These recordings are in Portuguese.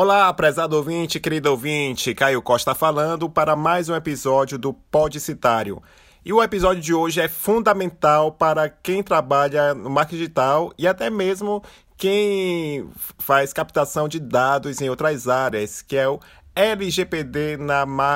Olá, prezado ouvinte, querido ouvinte, Caio Costa falando para mais um episódio do Podcitário. E o episódio de hoje é fundamental para quem trabalha no marketing digital e até mesmo quem faz captação de dados em outras áreas, que é o LGPD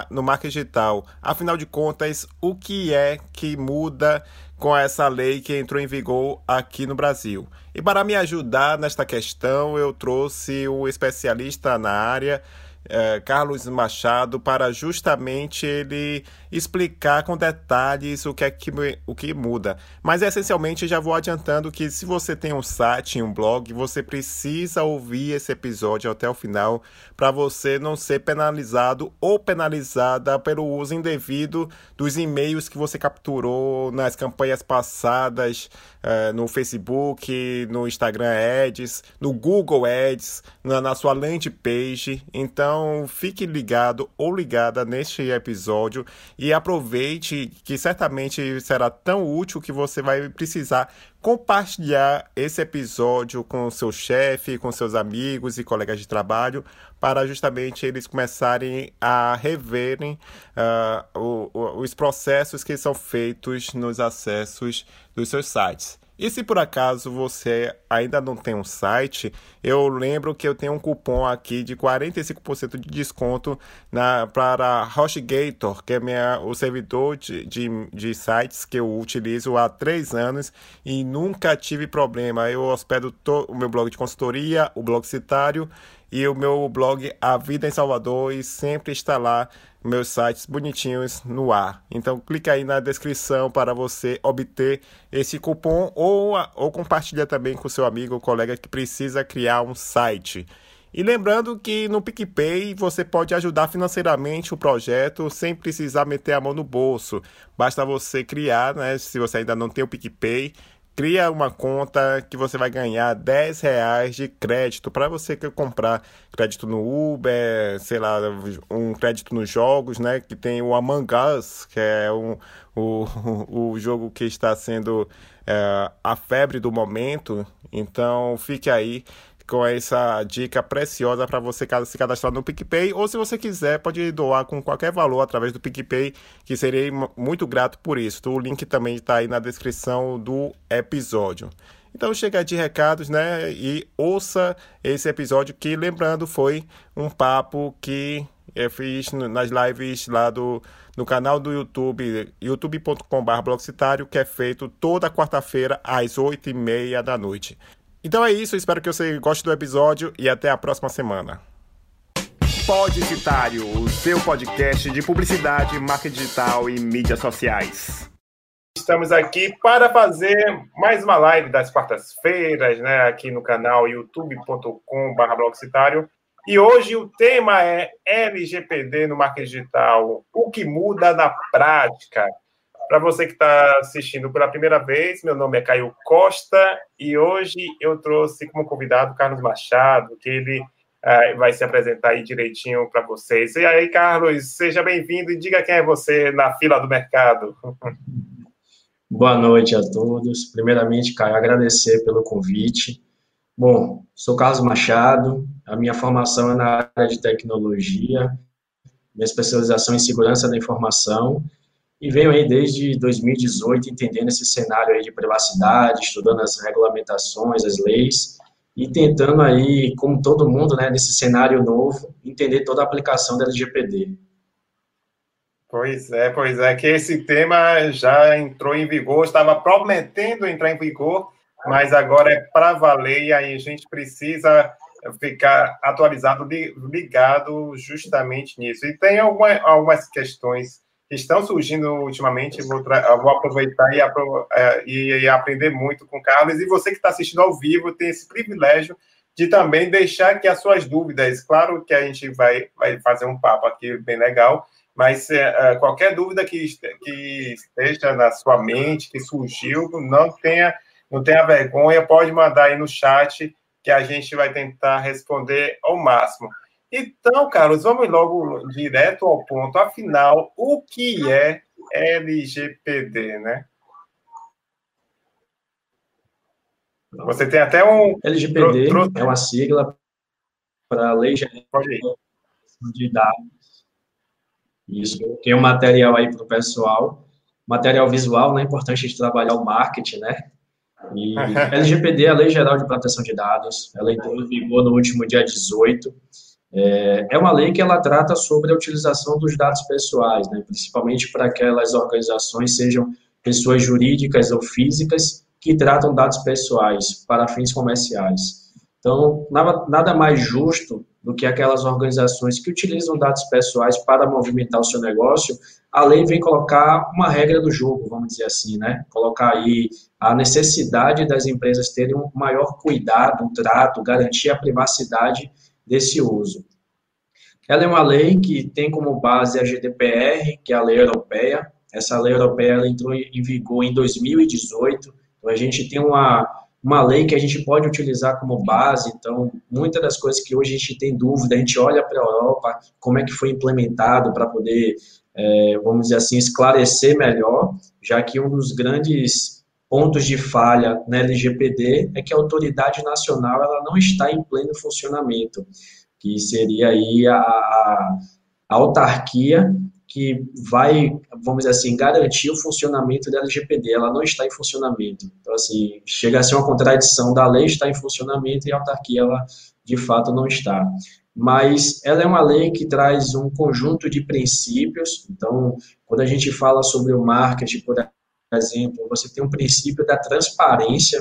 no marketing digital. Afinal de contas, o que é que muda com essa lei que entrou em vigor aqui no Brasil? E para me ajudar nesta questão, eu trouxe um especialista na área, é, Carlos Machado para justamente ele explicar com detalhes o que é que, o que muda. Mas essencialmente já vou adiantando que se você tem um site, um blog, você precisa ouvir esse episódio até o final para você não ser penalizado ou penalizada pelo uso indevido dos e-mails que você capturou nas campanhas passadas é, no Facebook, no Instagram Ads, no Google Ads, na, na sua landing page. Então então, fique ligado ou ligada neste episódio e aproveite que certamente será tão útil que você vai precisar compartilhar esse episódio com seu chefe, com seus amigos e colegas de trabalho, para justamente eles começarem a reverem uh, o, o, os processos que são feitos nos acessos dos seus sites. E se por acaso você ainda não tem um site, eu lembro que eu tenho um cupom aqui de 45% de desconto na, para HostGator, que é minha, o servidor de, de, de sites que eu utilizo há três anos e nunca tive problema. Eu hospedo to, o meu blog de consultoria, o blog citário e o meu blog A Vida em Salvador e sempre está lá meus sites bonitinhos no ar. Então clica aí na descrição para você obter esse cupom ou, ou compartilha também com seu amigo ou colega que precisa criar um site. E lembrando que no PicPay você pode ajudar financeiramente o projeto sem precisar meter a mão no bolso. Basta você criar, né? Se você ainda não tem o PicPay, cria uma conta que você vai ganhar 10 reais de crédito para você comprar crédito no Uber, sei lá, um crédito nos jogos, né? Que tem o Among Us, que é um, o, o jogo que está sendo é, a febre do momento. Então fique aí com essa dica preciosa para você se cadastrar no PicPay ou se você quiser pode doar com qualquer valor através do PicPay, que serei muito grato por isso. O link também está aí na descrição do episódio. Então chega de recados, né? E ouça esse episódio que, lembrando, foi um papo que eu fiz nas lives lá do no canal do YouTube, youtube.com.br que é feito toda quarta-feira às oito e meia da noite. Então é isso, espero que você goste do episódio e até a próxima semana. Podicitário, o seu podcast de publicidade, marketing digital e mídias sociais. Estamos aqui para fazer mais uma live das quartas-feiras, né, aqui no canal youtube.com/blogcitário. E hoje o tema é LGPD no marketing digital, o que muda na prática. Para você que está assistindo pela primeira vez, meu nome é Caio Costa e hoje eu trouxe como convidado Carlos Machado, que ele uh, vai se apresentar aí direitinho para vocês. E aí, Carlos, seja bem-vindo e diga quem é você na fila do mercado. Boa noite a todos. Primeiramente, Caio, agradecer pelo convite. Bom, sou Carlos Machado, a minha formação é na área de tecnologia, minha especialização em segurança da informação e venho aí desde 2018 entendendo esse cenário aí de privacidade, estudando as regulamentações, as leis e tentando aí, como todo mundo, né, nesse cenário novo, entender toda a aplicação da LGPD. Pois é, pois é, que esse tema já entrou em vigor, estava prometendo entrar em vigor, mas agora é para valer e aí a gente precisa ficar atualizado, ligado justamente nisso. E tem alguma, algumas questões que estão surgindo ultimamente. Vou, vou aproveitar e, apro é, e, e, aprender muito com o Carlos. E você que está assistindo ao vivo tem esse privilégio de também deixar aqui as suas dúvidas. Claro que a gente vai, vai fazer um papo aqui bem legal, mas é, é qualquer dúvida que, que esteja na sua mente, que surgiu, não tenha, não tenha vergonha, pode mandar aí no chat que a gente vai tentar responder ao máximo. Então, Carlos, vamos logo direto ao ponto. Afinal, o que é LGPD, né? Você tem até um. LGPD é uma sigla para a Lei Geral de Dados. Isso, tem um material aí para o pessoal, material visual, né? É importante a gente trabalhar o marketing, né? E LGPD, a Lei Geral de Proteção de Dados, ela entrou em vigor no último dia 18. É, é uma lei que ela trata sobre a utilização dos dados pessoais, né, principalmente para aquelas organizações, sejam pessoas jurídicas ou físicas, que tratam dados pessoais para fins comerciais. Então, nada, nada mais justo do que aquelas organizações que utilizam dados pessoais para movimentar o seu negócio, a lei vem colocar uma regra do jogo, vamos dizer assim, né? Colocar aí a necessidade das empresas terem um maior cuidado, um trato, garantir a privacidade desse uso. Ela é uma lei que tem como base a GDPR, que é a lei europeia. Essa lei europeia entrou em vigor em 2018. Então, a gente tem uma, uma lei que a gente pode utilizar como base. Então, muitas das coisas que hoje a gente tem dúvida, a gente olha para a Europa, como é que foi implementado para poder, é, vamos dizer assim, esclarecer melhor, já que um dos grandes pontos de falha na LGPD é que a autoridade nacional ela não está em pleno funcionamento, que seria aí a, a, autarquia que vai, vamos dizer assim, garantir o funcionamento da LGPD, ela não está em funcionamento. Então, assim, chega a ser uma contradição da lei estar em funcionamento e a autarquia, ela, de fato, não está. Mas ela é uma lei que traz um conjunto de princípios, então, quando a gente fala sobre o marketing, por exemplo, você tem um princípio da transparência,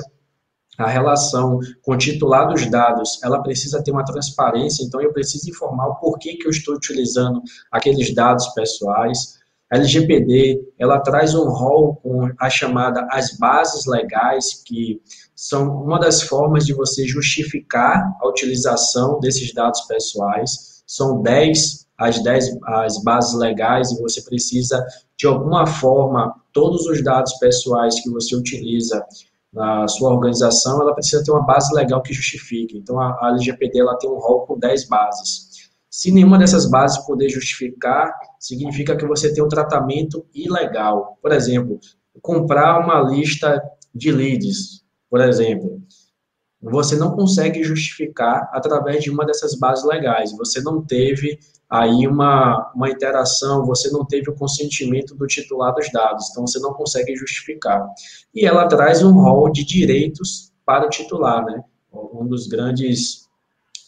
a relação com o titular dos dados, ela precisa ter uma transparência, então eu preciso informar o porquê que eu estou utilizando aqueles dados pessoais. A LGPD, ela traz um rol com a chamada as bases legais, que são uma das formas de você justificar a utilização desses dados pessoais. São 10 as 10 as bases legais e você precisa de alguma forma todos os dados pessoais que você utiliza na sua organização, ela precisa ter uma base legal que justifique. Então, a, LGPD ela tem um rol com 10 bases. Se nenhuma dessas bases poder justificar, significa que você tem um tratamento ilegal. Por exemplo, comprar uma lista de leads, por exemplo, você não consegue justificar através de uma dessas bases legais. Você não teve aí uma, uma interação, você não teve o consentimento do titular dos dados, então você não consegue justificar. E ela traz um rol de direitos para o titular, né? Um dos grandes,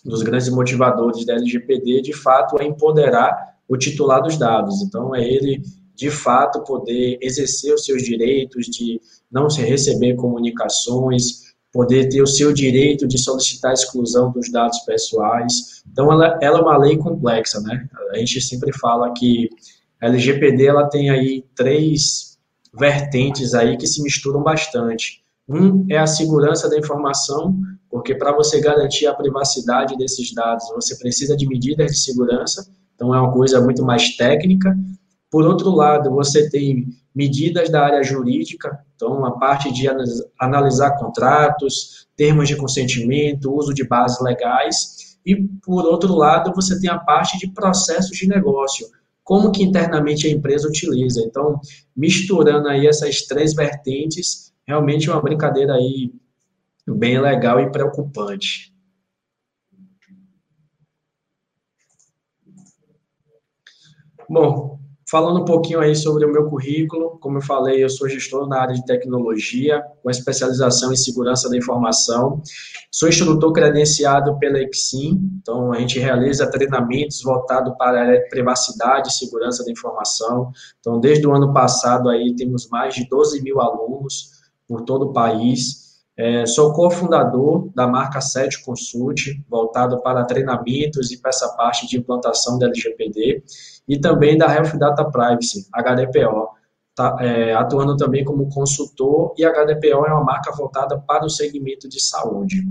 dos grandes motivadores da LGPD, de fato, é empoderar o titular dos dados. Então, é ele, de fato, poder exercer os seus direitos de não se receber comunicações, poder ter o seu direito de solicitar a exclusão dos dados pessoais. Então, ela, ela é uma lei complexa, né? A gente sempre fala que a LGPD ela tem aí três vertentes aí que se misturam bastante. Um é a segurança da informação, porque para você garantir a privacidade desses dados, você precisa de medidas de segurança, então é uma coisa muito mais técnica. Por outro lado, você tem medidas da área jurídica, então a parte de analisar contratos, termos de consentimento, uso de bases legais, e por outro lado, você tem a parte de processos de negócio, como que internamente a empresa utiliza. Então, misturando aí essas três vertentes, realmente é uma brincadeira aí bem legal e preocupante. Bom, Falando um pouquinho aí sobre o meu currículo, como eu falei, eu sou gestor na área de tecnologia, com especialização em segurança da informação. Sou instrutor credenciado pela Exim, então a gente realiza treinamentos voltados para a privacidade e segurança da informação. Então, desde o ano passado aí temos mais de 12 mil alunos por todo o país. É, sou cofundador da marca Sete Consult, voltado para treinamentos e para essa parte de implantação da LGPD, e também da Health Data Privacy, HDPO, tá, é, atuando também como consultor, e a HDPO é uma marca voltada para o segmento de saúde.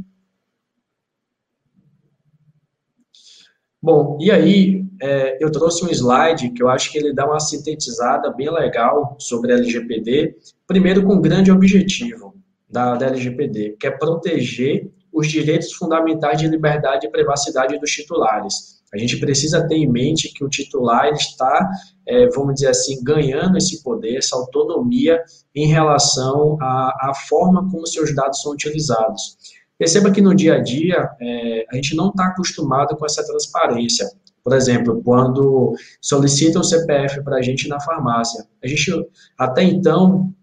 Bom, e aí é, eu trouxe um slide que eu acho que ele dá uma sintetizada bem legal sobre a LGPD, primeiro com um grande objetivo da, da LGPD, que é proteger os direitos fundamentais de liberdade e privacidade dos titulares. A gente precisa ter em mente que o titular está, é, vamos dizer assim, ganhando esse poder, essa autonomia em relação à, à forma como seus dados são utilizados. Perceba que no dia a dia é, a gente não está acostumado com essa transparência. Por exemplo, quando solicitam o CPF para a gente na farmácia, a gente até então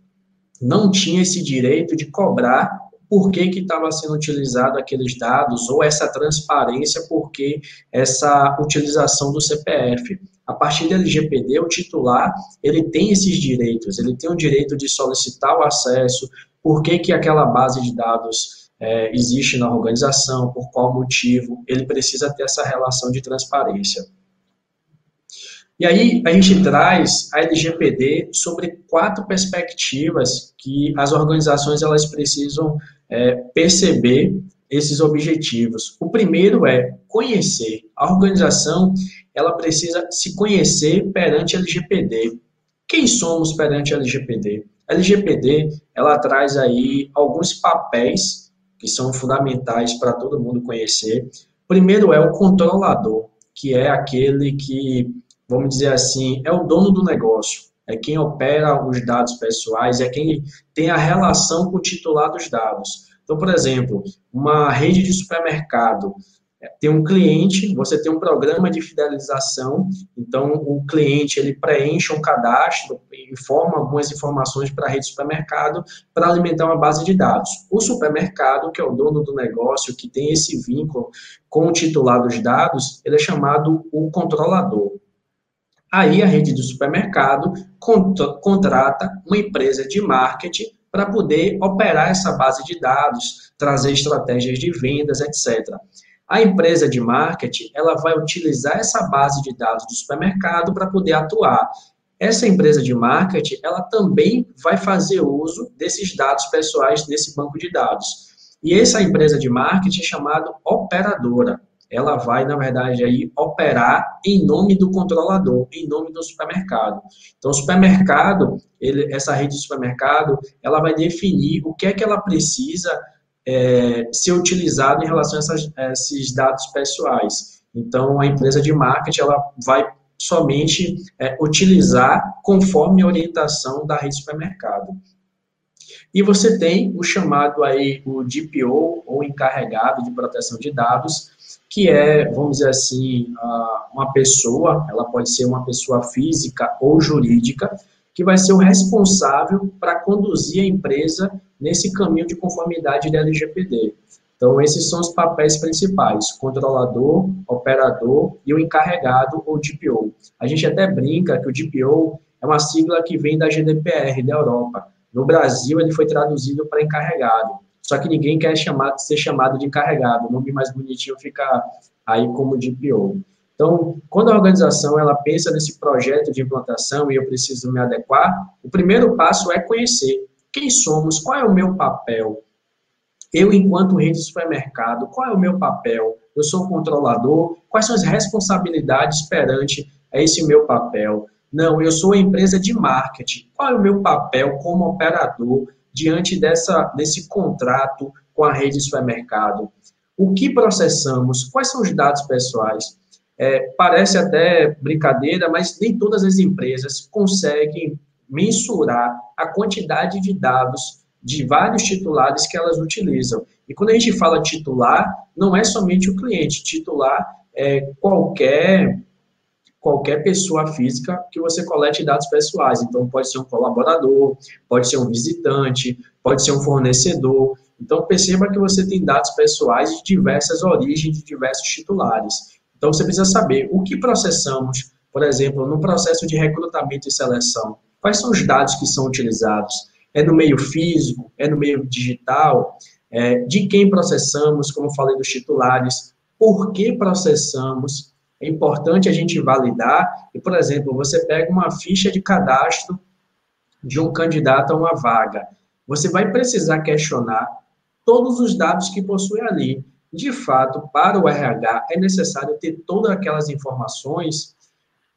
não tinha esse direito de cobrar por que estava sendo utilizado aqueles dados ou essa transparência, porque essa utilização do CPF. A partir do LGPD, o titular ele tem esses direitos, ele tem o direito de solicitar o acesso, por que, que aquela base de dados é, existe na organização, por qual motivo, ele precisa ter essa relação de transparência. E aí a gente traz a LGPD sobre quatro perspectivas que as organizações elas precisam é, perceber esses objetivos. O primeiro é conhecer. A organização ela precisa se conhecer perante a LGPD. Quem somos perante a LGPD? A LGPD ela traz aí alguns papéis que são fundamentais para todo mundo conhecer. Primeiro é o controlador, que é aquele que vamos dizer assim, é o dono do negócio, é quem opera os dados pessoais, é quem tem a relação com o titular dos dados. Então, por exemplo, uma rede de supermercado é, tem um cliente, você tem um programa de fidelização, então o cliente ele preenche um cadastro, informa algumas informações para a rede de supermercado para alimentar uma base de dados. O supermercado, que é o dono do negócio, que tem esse vínculo com o titular dos dados, ele é chamado o controlador. Aí a rede do supermercado contrata uma empresa de marketing para poder operar essa base de dados, trazer estratégias de vendas, etc. A empresa de marketing, ela vai utilizar essa base de dados do supermercado para poder atuar. Essa empresa de marketing, ela também vai fazer uso desses dados pessoais desse banco de dados. E essa empresa de marketing é chamada operadora ela vai, na verdade, aí operar em nome do controlador, em nome do supermercado. Então, o supermercado, ele, essa rede de supermercado, ela vai definir o que é que ela precisa é, ser utilizado em relação a, essas, esses dados pessoais. Então, a empresa de marketing, ela vai somente é, utilizar conforme a orientação da rede de supermercado. E você tem o chamado aí, o DPO, ou encarregado de proteção de dados, que é, vamos dizer assim, uma pessoa, ela pode ser uma pessoa física ou jurídica, que vai ser o responsável para conduzir a empresa nesse caminho de conformidade da LGPD. Então, esses são os papéis principais: controlador, operador e o encarregado ou DPO. A gente até brinca que o DPO é uma sigla que vem da GDPR da Europa. No Brasil, ele foi traduzido para encarregado. Só que ninguém quer chamar, ser chamado de encarregado. O nome mais bonitinho fica aí como DPO. Então, quando a organização ela pensa nesse projeto de implantação e eu preciso me adequar, o primeiro passo é conhecer quem somos, qual é o meu papel. Eu, enquanto rede de supermercado, qual é o meu papel? Eu sou controlador, quais são as responsabilidades perante esse meu papel? Não, eu sou a empresa de marketing. Qual é o meu papel como operador? Diante dessa, desse contrato com a rede de supermercado? O que processamos? Quais são os dados pessoais? É, parece até brincadeira, mas nem todas as empresas conseguem mensurar a quantidade de dados de vários titulares que elas utilizam. E quando a gente fala titular, não é somente o cliente, titular é qualquer qualquer pessoa física que você colete dados pessoais. Então, pode ser um colaborador, pode ser um visitante, pode ser um fornecedor. Então, perceba que você tem dados pessoais de diversas origens, de diversos titulares. Então, você precisa saber o que processamos, por exemplo, no processo de recrutamento e seleção. Quais são os dados que são utilizados? É no meio físico? É no meio digital? É, de quem processamos, como falei dos titulares? Por que processamos? É importante a gente validar. E, por exemplo, você pega uma ficha de cadastro de um candidato a uma vaga. Você vai precisar questionar todos os dados que possui ali. De fato, para o RH, é necessário ter todas aquelas informações,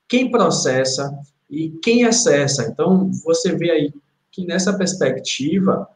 quem processa e quem acessa. Então, você vê aí que nessa perspectiva,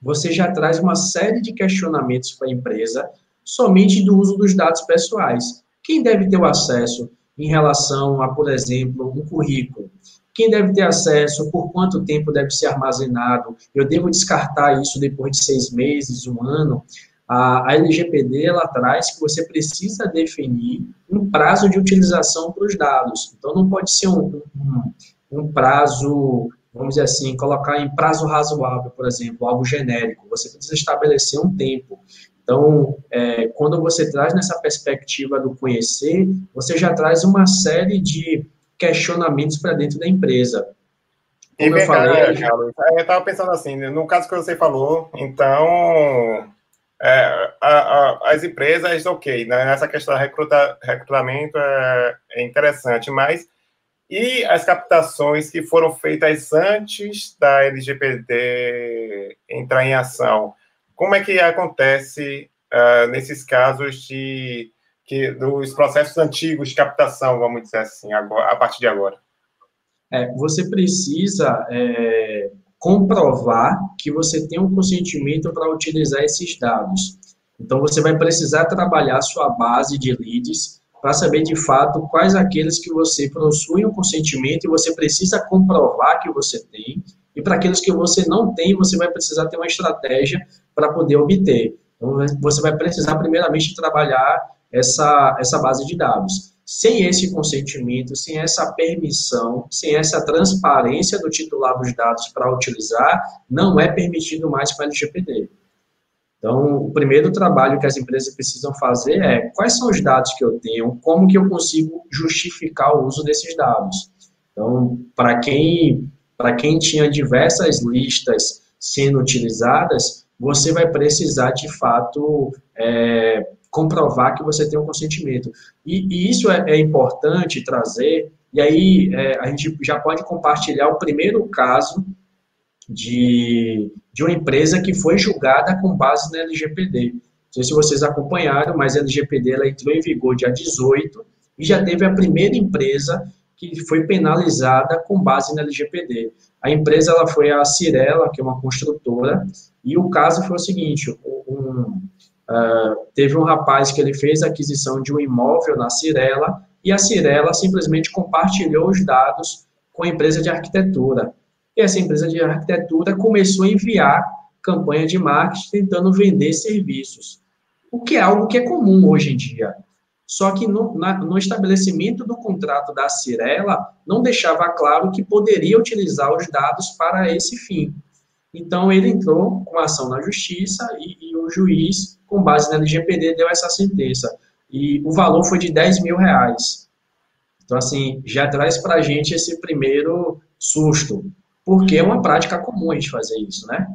você já traz uma série de questionamentos para a empresa somente do uso dos dados pessoais. Quem deve ter o acesso em relação a, por exemplo, um currículo? Quem deve ter acesso? Por quanto tempo deve ser armazenado? Eu devo descartar isso depois de seis meses, um ano? A, LGPD ela traz que você precisa definir um prazo de utilização para os dados. Então, não pode ser um, um, um prazo vamos dizer assim, colocar em prazo razoável, por exemplo, algo genérico. Você precisa estabelecer um tempo. Então, é, quando você traz nessa perspectiva do conhecer, você já traz uma série de questionamentos para dentro da empresa. Como eu falei. Carlos, eu estava pensando assim, no caso que você falou, então. É, a, a, as empresas, ok, né, nessa questão de recruta, recrutamento é, é interessante, mas e as captações que foram feitas antes da LGPD entrar em ação? Como é que acontece uh, nesses casos de que dos processos antigos de captação, vamos dizer assim, agora, a partir de agora? É, você precisa é, comprovar que você tem um consentimento para utilizar esses dados. Então, você vai precisar trabalhar sua base de leads para saber de fato quais aqueles que você possui um consentimento e você precisa comprovar que você tem, e para aqueles que você não tem, você vai precisar ter uma estratégia para poder obter. Então, você vai precisar, primeiramente, trabalhar essa, essa base de dados. Sem esse consentimento, sem essa permissão, sem essa transparência do titular dos dados para utilizar, não é permitido mais para a LGPD. Então, o primeiro trabalho que as empresas precisam fazer é quais são os dados que eu tenho, como que eu consigo justificar o uso desses dados. Então, para quem, quem tinha diversas listas sendo utilizadas, você vai precisar, de fato, é, comprovar que você tem um consentimento. E, e isso é, é, importante trazer, e aí é, a gente já pode compartilhar o primeiro caso de, de uma empresa que foi julgada com base na LGPD. Não sei se vocês acompanharam, mas a LGPD ela entrou em vigor dia 18 e já teve a primeira empresa que foi penalizada com base na LGPD. A empresa ela foi a Cirela, que é uma construtora, e o caso foi o seguinte: um, uh, teve um rapaz que ele fez a aquisição de um imóvel na Cirela e a Cirela simplesmente compartilhou os dados com a empresa de arquitetura. E essa empresa de arquitetura começou a enviar campanha de marketing tentando vender serviços, o que é algo que é comum hoje em dia. Só que no, na, no estabelecimento do contrato da Cirela, não deixava claro que poderia utilizar os dados para esse fim. Então, ele entrou com ação na justiça e, e, o juiz, com base na LGPD, deu essa sentença. E o valor foi de 10 mil reais. Então, assim, já traz para a gente esse primeiro susto porque é uma prática comum a gente fazer isso, né?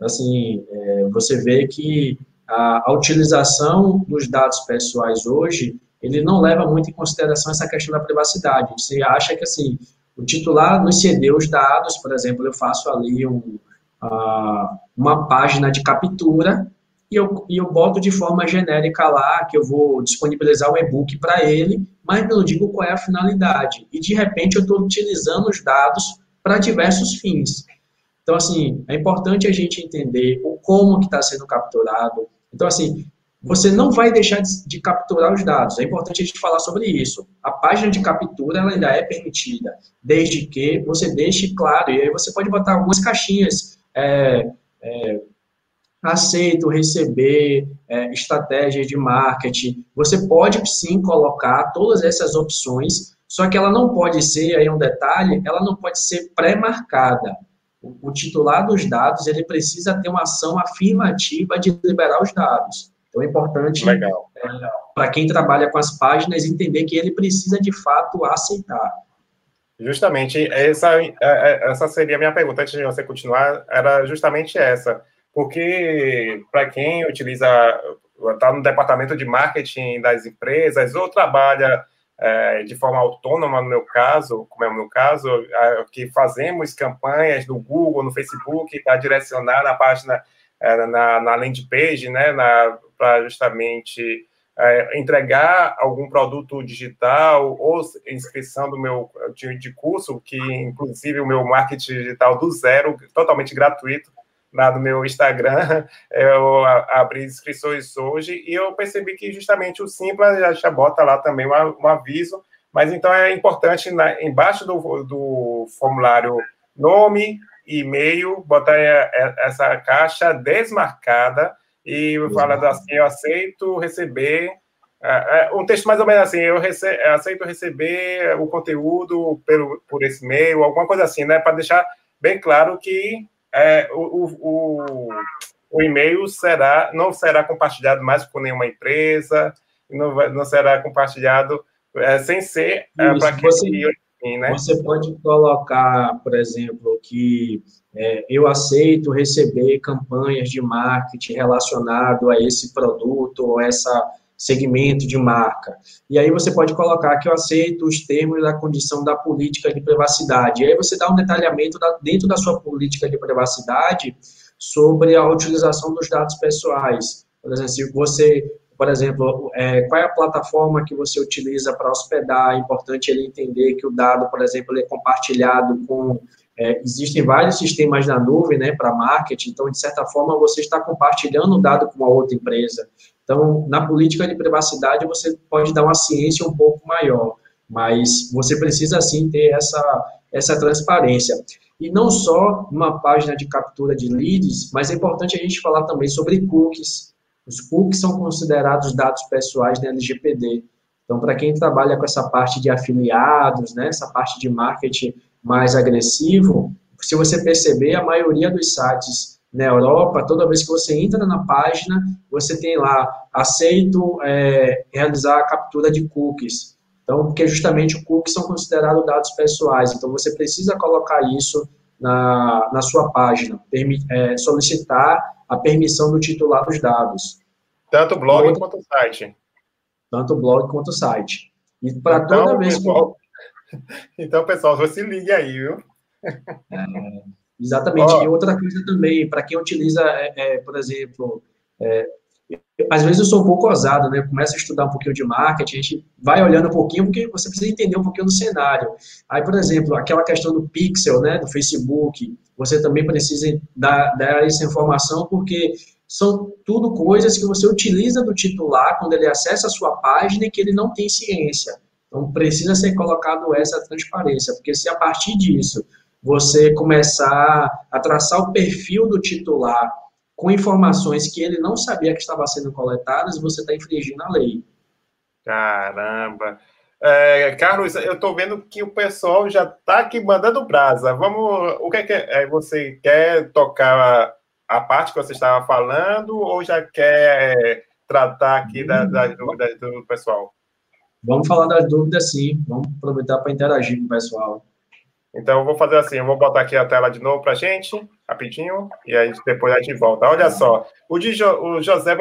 Assim, é, você vê que a, a, utilização dos dados pessoais hoje, ele não leva muito em consideração essa questão da privacidade. Você acha que, assim, o titular nos cedeu os dados, por exemplo, eu faço ali um, a, uma página de captura e eu, e eu boto de forma genérica lá que eu vou disponibilizar o e-book para ele, mas não digo qual é a finalidade. E, de repente, eu estou utilizando os dados para diversos fins. Então, assim, é importante a gente entender o como que está sendo capturado. Então, assim, você não vai deixar de, de, capturar os dados. É importante a gente falar sobre isso. A página de captura ela ainda é permitida, desde que você deixe claro. E aí você pode botar algumas caixinhas. É, é, aceito, receber, é, estratégias de marketing. Você pode sim colocar todas essas opções só que ela não pode ser, aí um detalhe, ela não pode ser pré-marcada. O, titular dos dados, ele precisa ter uma ação afirmativa de liberar os dados. Então é importante é, para quem trabalha com as páginas entender que ele precisa de fato aceitar. Justamente, essa, é, é, essa seria a minha pergunta, antes de você continuar, era justamente essa. Porque para quem utiliza, está no departamento de marketing das empresas ou trabalha é, de forma autônoma, no meu caso, como é o meu caso, é, que fazemos campanhas no Google, no Facebook, para direcionar na página, é, na, na landing page, né, para justamente é, entregar algum produto digital ou inscrição do meu time de curso, que inclusive o meu marketing digital do zero, totalmente gratuito, lá no meu Instagram, eu abri inscrições hoje e eu percebi que justamente o Simples já bota lá também um, um aviso, mas então é importante na, embaixo do, do formulário nome, e-mail, botar essa caixa desmarcada e falando assim, eu aceito receber é, é, um texto mais ou menos assim, eu rece aceito receber o conteúdo pelo, por esse e-mail, alguma coisa assim, né? Para deixar bem claro que é, o, o, o e-mail será, não será compartilhado mais com nenhuma empresa, não, vai, não será compartilhado é, sem ser é, para quem você, né? Você pode colocar, por exemplo, que é, eu aceito receber campanhas de marketing relacionado a esse produto ou essa segmento de marca. E aí você pode colocar que eu aceito os termos da condição da política de privacidade. E aí você dá um detalhamento da, dentro da sua política de privacidade sobre a utilização dos dados pessoais. Por exemplo, se você, por exemplo, é, qual é a plataforma que você utiliza para hospedar, é importante ele entender que o dado, por exemplo, é compartilhado com é, existem vários sistemas na nuvem né, para marketing, então, de certa forma, você está compartilhando o dado com uma outra empresa. Então, na política de privacidade, você pode dar uma ciência um pouco maior, mas você precisa, sim, ter essa, essa transparência. E não só uma página de captura de leads, mas é importante a gente falar também sobre cookies. Os cookies são considerados dados pessoais da LGPD. Então, para quem trabalha com essa parte de afiliados, né, essa parte de marketing mais agressivo, se você perceber, a maioria dos sites na Europa, toda vez que você entra na página, você tem lá, aceito é, realizar a captura de cookies. Então, porque justamente cookies são considerados dados pessoais, então você precisa colocar isso na, na sua página, é, solicitar a permissão do titular dos dados. Tanto o blog Outra, quanto o site. Tanto o blog quanto o site. E para então, toda vez pessoal, que... Então, pessoal, você ligue aí, viu? É, Exatamente. Oh. E outra coisa também, para quem utiliza, é, é, por exemplo, é, às vezes eu sou um pouco ousado, né? Eu começo a estudar um pouquinho de marketing, a gente vai olhando um pouquinho, porque você precisa entender um pouquinho do cenário. Aí, por exemplo, aquela questão do pixel, né, do Facebook, você também precisa dar, dar essa informação, porque são tudo coisas que você utiliza do titular quando ele acessa a sua página e que ele não tem ciência. Então, precisa ser colocado essa transparência, porque se a partir disso você começar a traçar o perfil do titular com informações que ele não sabia que estavam sendo coletadas, você está infringindo a lei. Caramba! É, Carlos, eu estou vendo que o pessoal já está aqui mandando brasa. Vamos, o que é que é, você quer tocar a parte que você estava falando ou já quer tratar aqui das, das dúvidas do pessoal? Vamos falar das dúvidas, sim. Vamos aproveitar para interagir com o pessoal. Então, eu vou fazer assim, eu vou botar aqui a tela de novo para a gente, rapidinho, e aí depois a gente volta. Olha só, o, de jo, o José,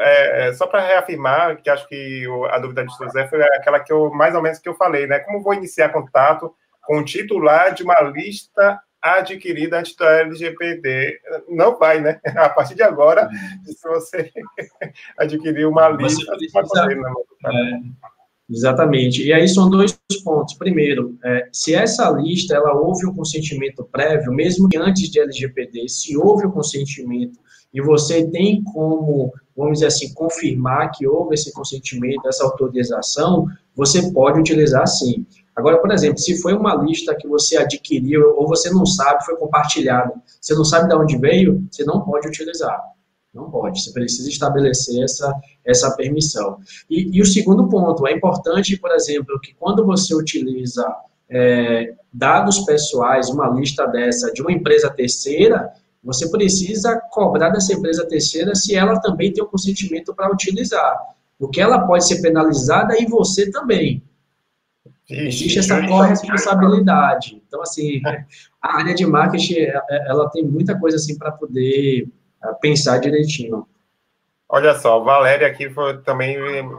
é, é, só para reafirmar, que acho que a dúvida de José foi aquela que eu, mais ou menos, que eu falei, né? Como vou iniciar contato com o titular de uma lista adquirida antes da LGPD? Não vai, né? A partir de agora, se você adquirir uma lista... Você precisa, né? Exatamente. E aí são dois pontos. Primeiro, é, se essa lista ela houve um consentimento prévio, mesmo que antes de LGPD, se houve o um consentimento e você tem como, vamos dizer assim, confirmar que houve esse consentimento, essa autorização, você pode utilizar sim. Agora, por exemplo, se foi uma lista que você adquiriu ou você não sabe, foi compartilhada, você não sabe de onde veio, você não pode utilizar. Não pode, você precisa estabelecer essa, essa permissão. E, e o segundo ponto, é importante, por exemplo, que quando você utiliza é, dados pessoais, uma lista dessa de uma empresa terceira, você precisa cobrar dessa empresa terceira se ela também tem o consentimento para utilizar. Porque ela pode ser penalizada e você também. Existe essa corresponsabilidade. Então, assim, a área de marketing, ela tem muita coisa assim para poder pensar direitinho. Olha só, Valéria aqui foi, também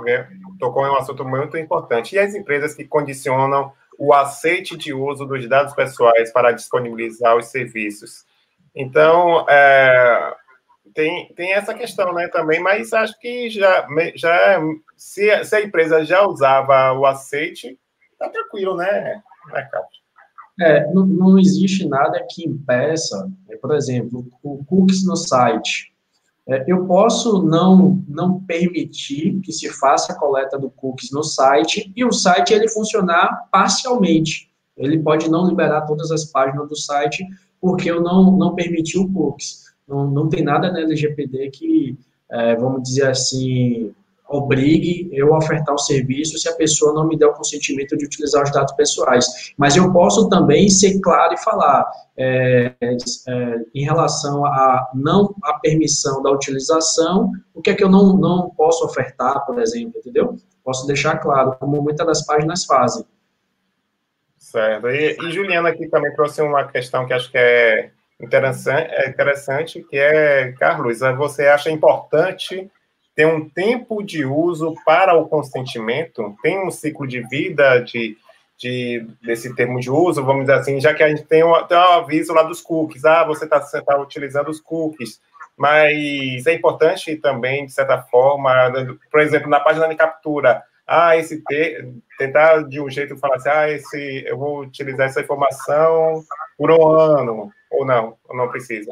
é, tocou em um assunto muito importante. E as empresas que condicionam o aceite de uso dos dados pessoais para disponibilizar os serviços. Então, é, tem, tem essa questão né, também, mas acho que já, já se, se a empresa já usava o aceite, tá tranquilo, né, né Cássio? É, não, não existe nada que impeça, né, por exemplo, o cookies no site. É, eu posso não, não permitir que se faça a coleta do cookies no site e o site ele funcionar parcialmente. Ele pode não liberar todas as páginas do site porque eu não, não permiti o cookies. Não, não tem nada na LGPD que, é, vamos dizer assim, obrigue eu a ofertar o serviço se a pessoa não me der o consentimento de utilizar os dados pessoais. Mas eu posso também ser claro e falar é, é, em relação a não a permissão da utilização, o que é que eu não, não posso ofertar, por exemplo, entendeu? Posso deixar claro, como muitas das páginas fazem. Certo. E, e Juliana aqui também trouxe uma questão que acho que é interessante, é interessante que é, Carlos, você acha importante tem um tempo de uso para o consentimento, tem um ciclo de vida de, de desse termo de uso, vamos dizer assim, já que a gente tem um, tem um aviso lá dos cookies, ah, você está tá utilizando os cookies, mas é importante também, de certa forma, por exemplo, na página de captura, ah, esse te, tentar de um jeito falar assim, ah, esse, eu vou utilizar essa informação por um ano, ou não, não precisa.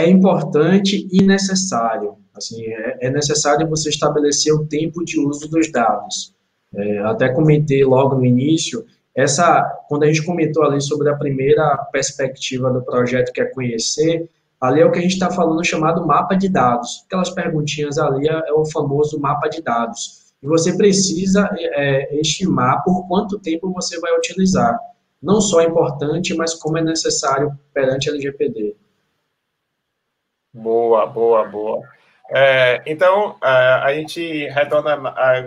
É importante e necessário. Assim, é, é necessário você estabelecer o tempo de uso dos dados. É, até comentei logo no início, essa, quando a gente comentou ali sobre a primeira perspectiva do projeto, que é conhecer, ali é o que a gente está falando chamado mapa de dados. Aquelas perguntinhas ali é, é o famoso mapa de dados. E você precisa é, estimar por quanto tempo você vai utilizar. Não só é importante, mas como é necessário perante a LGPD. Boa, boa, boa. É, então, é, a gente retorna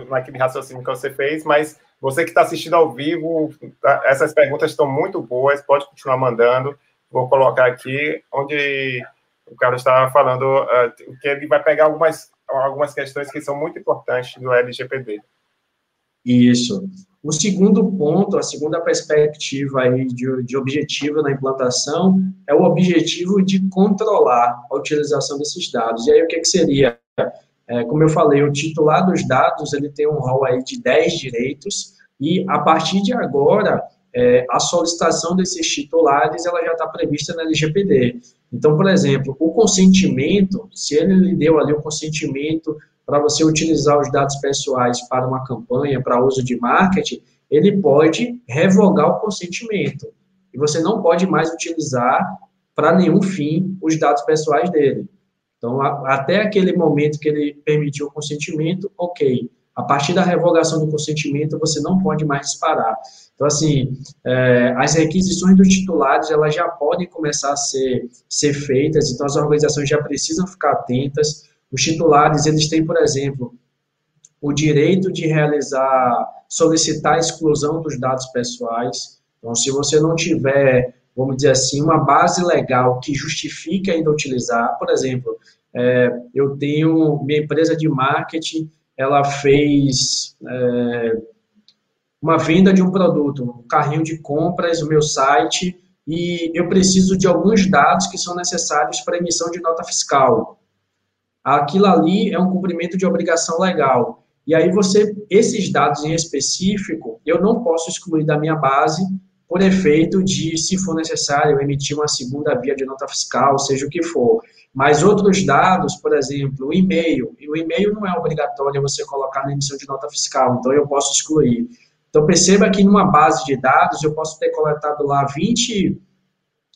naquele raciocínio que você fez, mas você que está assistindo ao vivo, tá, essas perguntas estão muito boas, pode continuar mandando. Vou colocar aqui onde o Carlos estava falando uh, que ele vai pegar algumas, algumas questões que são muito importantes do LGPD. Isso. O segundo ponto, a segunda perspectiva aí de, de objetivo na implantação é o objetivo de controlar a utilização desses dados. E aí o que, que seria? É, como eu falei, o titular dos dados ele tem um rol aí de 10 direitos e a partir de agora é, a solicitação desses titulares ela já está prevista na LGPD. Então, por exemplo, o consentimento, se ele lhe deu ali o consentimento para você utilizar os dados pessoais para uma campanha, para uso de marketing, ele pode revogar o consentimento. E você não pode mais utilizar para nenhum fim os dados pessoais dele. Então, a, até aquele momento que ele permitiu o consentimento, ok. A partir da revogação do consentimento, você não pode mais disparar. Então, assim, é, as requisições dos titulares, elas já podem começar a ser, ser feitas, então as organizações já precisam ficar atentas. Os titulares, eles têm, por exemplo, o direito de realizar, solicitar a exclusão dos dados pessoais. Então, se você não tiver, vamos dizer assim, uma base legal que justifique ainda utilizar, por exemplo, é, eu tenho minha empresa de marketing, ela fez é, uma venda de um produto, um carrinho de compras, o meu site, e eu preciso de alguns dados que são necessários para emissão de nota fiscal aquilo ali é um cumprimento de obrigação legal. E aí você, esses dados em específico, eu não posso excluir da minha base por efeito de, se for necessário, emitir uma segunda via de nota fiscal, seja o que for. Mas outros dados, por exemplo, o e-mail, e o e-mail não é obrigatório você colocar na emissão de nota fiscal, então eu posso excluir. Então perceba que numa base de dados eu posso ter coletado lá 20,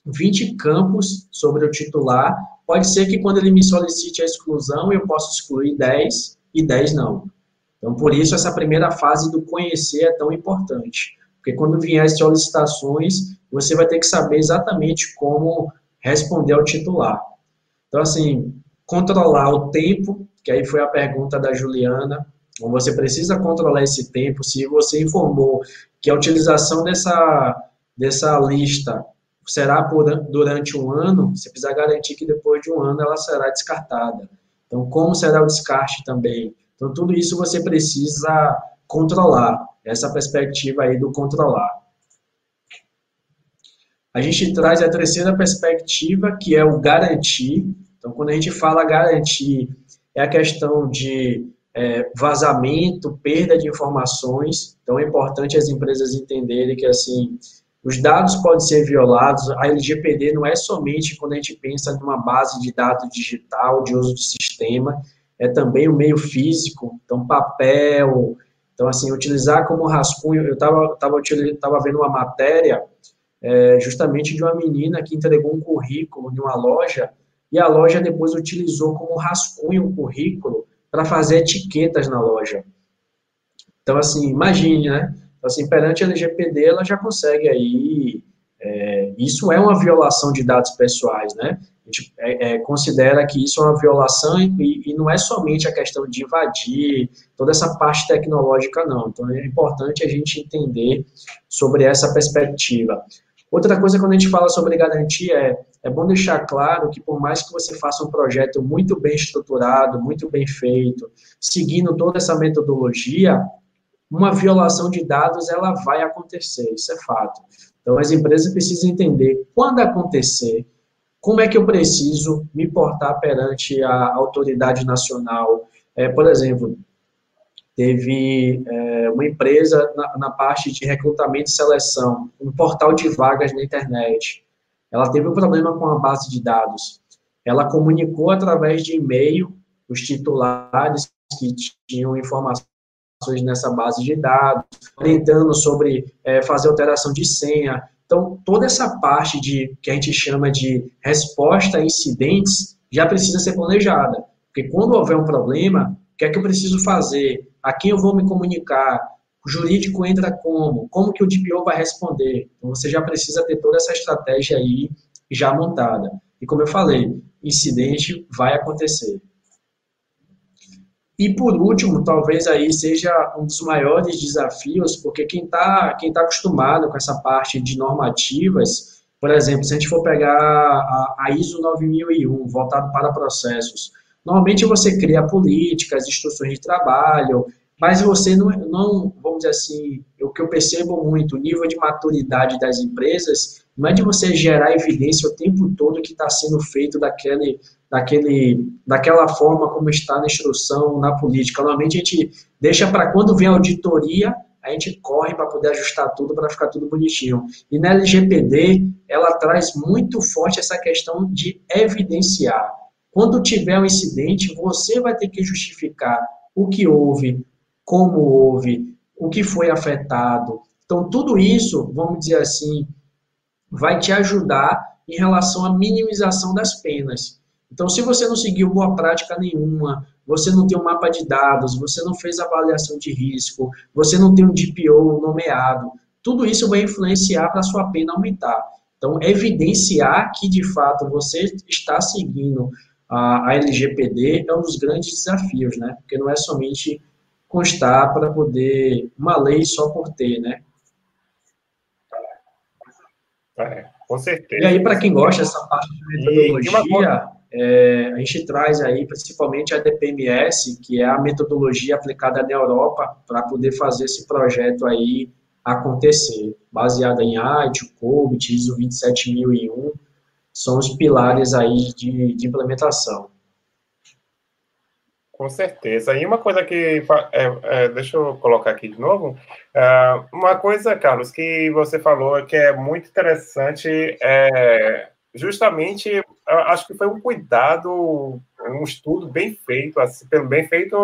20 campos sobre o titular Pode ser que quando ele me solicite a exclusão, eu possa excluir 10 e 10 não. Então, por isso, essa primeira fase do conhecer é tão importante. Porque quando vier as solicitações, você vai ter que saber exatamente como responder ao titular. Então, assim, controlar o tempo, que aí foi a pergunta da Juliana. Então, você precisa controlar esse tempo. Se você informou que a utilização dessa, dessa lista será por, durante um ano, você precisa garantir que depois de um ano ela será descartada. Então, como será o descarte também? Então, tudo isso você precisa controlar, essa perspectiva aí do controlar. A gente traz a terceira perspectiva, que é o garantir. Então, quando a gente fala garantir, é a questão de é, vazamento, perda de informações. Então, é importante as empresas entenderem que, assim, os dados podem ser violados. A LGPD não é somente quando a gente pensa numa base de dados digital, de uso de sistema, é também o meio físico, então papel. Então, assim, utilizar como rascunho. Eu estava tava, tava vendo uma matéria é, justamente de uma menina que entregou um currículo em uma loja e a loja depois utilizou como rascunho um currículo para fazer etiquetas na loja. Então, assim, imagine, né? Então, assim, perante a LGPD, ela já consegue aí. É, isso é uma violação de dados pessoais, né? A gente é, é, considera que isso é uma violação e, e, não é somente a questão de invadir toda essa parte tecnológica, não. Então, é importante a gente entender sobre essa perspectiva. Outra coisa, quando a gente fala sobre garantia, é, é bom deixar claro que, por mais que você faça um projeto muito bem estruturado, muito bem feito, seguindo toda essa metodologia, uma violação de dados ela vai acontecer, isso é fato. Então, as empresas precisam entender quando acontecer, como é que eu preciso me portar perante a autoridade nacional. É, por exemplo, teve é, uma empresa na, na, parte de recrutamento e seleção, um portal de vagas na internet. Ela teve um problema com a base de dados. Ela comunicou através de e-mail os titulares que tinham informações nessa base de dados, orientando sobre é, fazer alteração de senha. Então, toda essa parte de que a gente chama de resposta a incidentes já precisa ser planejada. Porque quando houver um problema, o que é que eu preciso fazer? a quem eu vou me comunicar, o jurídico entra como, como que o DPO vai responder. Então, você já precisa ter toda essa estratégia aí já montada. E como eu falei, incidente vai acontecer. E por último, talvez aí seja um dos maiores desafios, porque quem está quem tá acostumado com essa parte de normativas, por exemplo, se a gente for pegar a, a ISO 9001, voltado para processos, Normalmente você cria políticas, instruções de trabalho, mas você não, não, vamos dizer assim, o que eu percebo muito, o nível de maturidade das empresas, não é de você gerar evidência o tempo todo que está sendo feito daquele, daquele, daquela forma como está na instrução, na política. Normalmente a gente deixa para quando vem a auditoria, a gente corre para poder ajustar tudo, para ficar tudo bonitinho. E na LGPD, ela traz muito forte essa questão de evidenciar. Quando tiver um incidente, você vai ter que justificar o que houve, como houve, o que foi afetado. Então, tudo isso, vamos dizer assim, vai te ajudar em relação à minimização das penas. Então, se você não seguiu boa prática nenhuma, você não tem um mapa de dados, você não fez avaliação de risco, você não tem um DPO nomeado, tudo isso vai influenciar para a sua pena aumentar. Então, evidenciar que, de fato, você está seguindo a, a LGPD é um dos grandes desafios, né? Porque não é somente constar para poder uma lei só por ter, né? É, com certeza. E aí, para quem gosta dessa parte de metodologia, é, a gente traz aí principalmente a DPMS, que é a metodologia aplicada na Europa para poder fazer esse projeto aí acontecer, baseada em AIT, COBIT, ISO 27001, são os pilares aí de, de implementação. Com certeza. E uma coisa que. É, é, deixa eu colocar aqui de novo. É, uma coisa, Carlos, que você falou que é muito interessante é justamente, acho que foi um cuidado, um estudo bem feito, assim, bem feito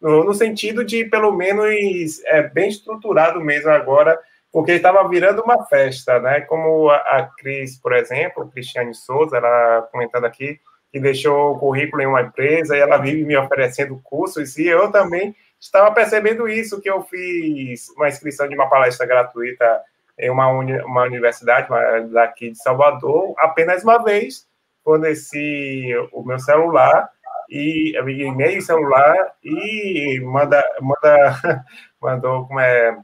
no, no sentido de, pelo menos, é, bem estruturado mesmo agora porque estava virando uma festa, né? Como a, a Cris, por exemplo, Cristiane Souza, ela comentando aqui, que deixou o currículo em uma empresa e ela vive me oferecendo cursos, e eu também estava percebendo isso, que eu fiz uma inscrição de uma palestra gratuita em uma, uni, uma universidade daqui de Salvador, apenas uma vez, forneci o meu celular e e-mail celular e manda, manda mandou como é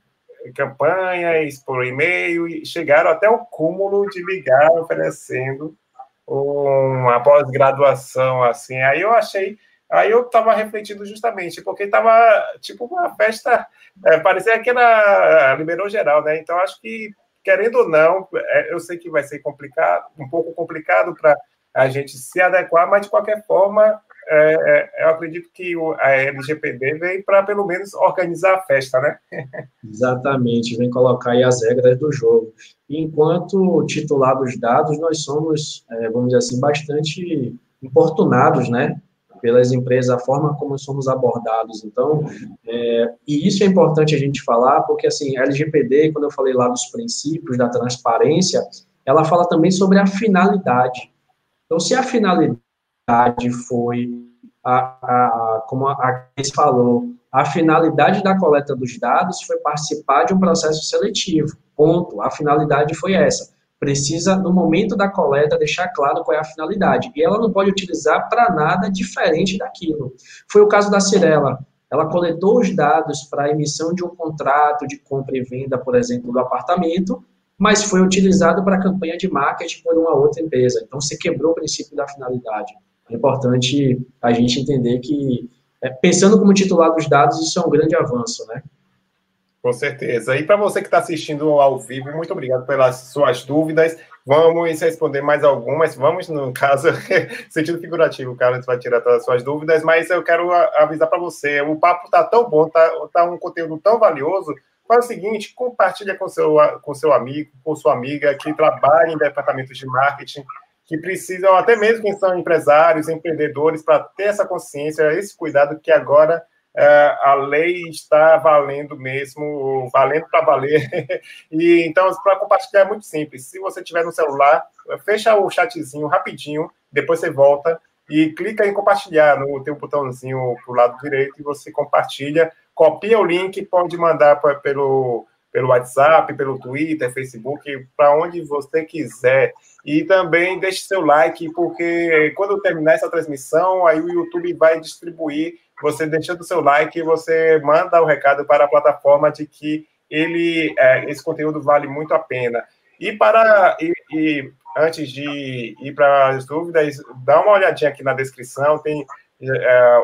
campanhas, por e-mail, e chegaram até o cúmulo de ligar oferecendo uma pós-graduação, assim. Aí eu achei, aí eu estava refletindo justamente, porque estava tipo uma festa, é, parecia que era liberou geral, né? Então acho que, querendo ou não, é, eu sei que vai ser complicado, um pouco complicado para a gente se adequar, mas de qualquer forma é, é, eu acredito que a LGPD vem para, pelo menos, organizar a festa, né? Exatamente, vem colocar aí as regras do jogo. Enquanto titular dos dados, nós somos, é, vamos dizer assim, bastante importunados, né? Pelas empresas, a forma como somos abordados. Então, é, e isso é importante a gente falar, porque, assim, a LGPD, quando eu falei lá dos princípios da transparência, ela fala também sobre a finalidade. Então, se a finalidade foi, a, a, como a Cris falou, a finalidade da coleta dos dados foi participar de um processo seletivo. Ponto. A finalidade foi essa. Precisa, no momento da coleta, deixar claro qual é a finalidade. E ela não pode utilizar para nada diferente daquilo. Foi o caso da Cirela. Ela coletou os dados para a emissão de um contrato de compra e venda, por exemplo, do apartamento, mas foi utilizado para campanha de marketing por uma outra empresa. Então, você quebrou o princípio da finalidade. É importante a gente entender que, é, pensando como titular dos dados, isso é um grande avanço, né? Com certeza. E para você que está assistindo ao vivo, muito obrigado pelas suas dúvidas. Vamos responder mais algumas. Vamos, no caso, sentido figurativo, o Carlos vai tirar todas as suas dúvidas, mas eu quero avisar para você: o papo está tão bom, está tá um conteúdo tão valioso. Faz o seguinte: compartilha com seu, com seu amigo, com sua amiga que trabalha em departamentos de marketing, que precisam, até mesmo quem são empresários, empreendedores, para ter essa consciência, esse cuidado que agora é, a lei está valendo mesmo, valendo para valer. e então, para compartilhar é muito simples. Se você tiver no celular, fecha o chatzinho rapidinho, depois você volta e clica em compartilhar no teu botãozinho para o lado direito e você compartilha, copia o link, pode mandar pra, pelo pelo WhatsApp, pelo Twitter, Facebook, para onde você quiser. E também deixe seu like, porque quando terminar essa transmissão, aí o YouTube vai distribuir você deixando seu like, você manda o recado para a plataforma de que ele, é, esse conteúdo vale muito a pena. E para e, e antes de ir para as dúvidas, dá uma olhadinha aqui na descrição, tem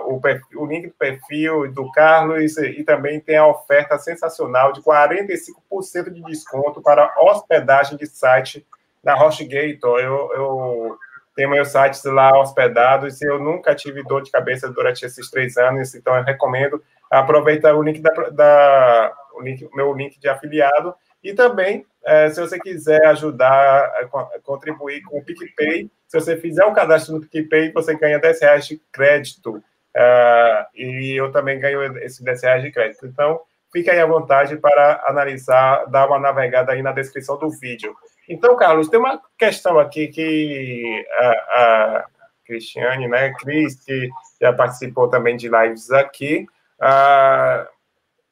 o, perfil, o, link do perfil do Carlos e também tem a oferta sensacional de 45% de desconto para hospedagem de site na HostGator. Eu, eu tenho meus sites lá hospedados e eu nunca tive dor de cabeça durante esses três anos, então eu recomendo. Aproveita o link da, da o link, meu link de afiliado e também, é, se você quiser ajudar, a contribuir com o PicPay, se você fizer um cadastro no PicPay, você ganha 10 reais de crédito. Uh, e eu também ganho esses 10 reais de crédito. Então, fique aí à vontade para analisar, dar uma navegada aí na descrição do vídeo. Então, Carlos, tem uma questão aqui que a, a Cristiane, né, Cris, que já participou também de lives aqui, uh,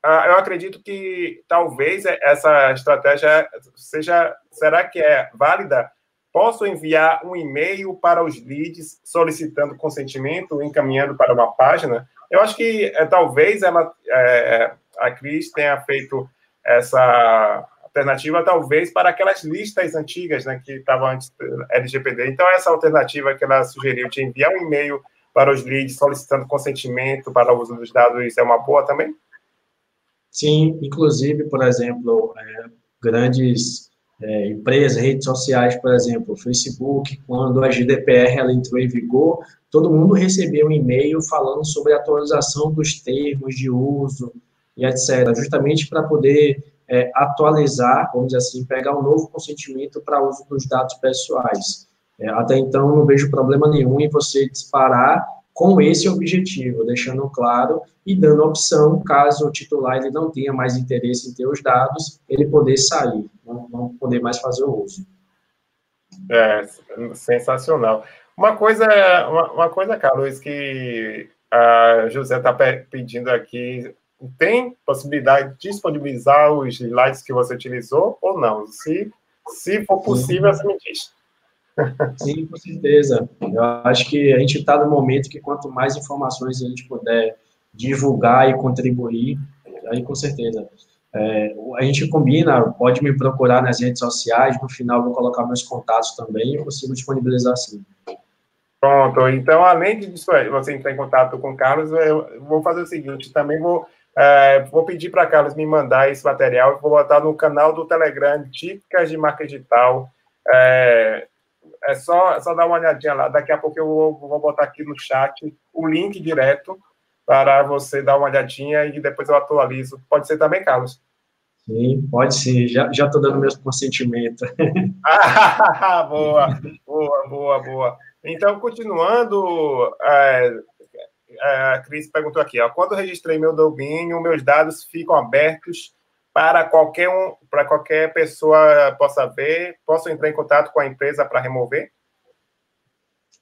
eu acredito que talvez essa estratégia seja, será que é válida? Posso enviar um e-mail para os leads solicitando consentimento, encaminhando para uma página? Eu acho que é, talvez ela, é, a Cris tenha feito essa alternativa talvez para aquelas listas antigas, né, que estavam antes LGPD. Então, essa alternativa que ela sugeriu de enviar um e-mail para os leads solicitando consentimento para o uso dos dados é uma boa também? Sim, inclusive, por exemplo, é, grandes é, empresas, redes sociais, por exemplo, Facebook, quando a GDPR ela entrou em vigor, todo mundo recebeu um e-mail falando sobre a atualização dos termos de uso e etc., justamente para poder é, atualizar, vamos dizer assim, pegar um novo consentimento para uso dos dados pessoais. É, até então, não vejo problema nenhum em você disparar com esse objetivo, deixando claro e dando opção, caso o titular ele não tenha mais interesse em ter os dados, ele poder sair, não, não poder mais fazer o uso. É, sensacional. Uma coisa, uma, uma coisa, Carlos, que a José está pedindo aqui tem possibilidade de disponibilizar os slides que você utilizou ou não? Se, se for possível, você me diz. Sim, com certeza. Eu acho que a gente está no momento que quanto mais informações a gente puder divulgar e contribuir, aí com certeza. É, a gente combina, pode me procurar nas redes sociais, no final vou colocar meus contatos também, eu consigo disponibilizar sim. Pronto, então além de você entrar em contato com o Carlos, eu vou fazer o seguinte, também vou é, vou pedir para Carlos me mandar esse material vou botar no canal do Telegram, Dicas de Marca Digital. É, é só, é só dar uma olhadinha lá. Daqui a pouco eu vou, vou botar aqui no chat o link direto para você dar uma olhadinha e depois eu atualizo. Pode ser também, Carlos? Sim, pode sim. Já estou dando meu consentimento. ah, boa, boa, boa, boa. Então, continuando, é, a Cris perguntou aqui, ó, quando registrei meu domínio, meus dados ficam abertos para qualquer um, para qualquer pessoa possa ver, posso entrar em contato com a empresa para remover?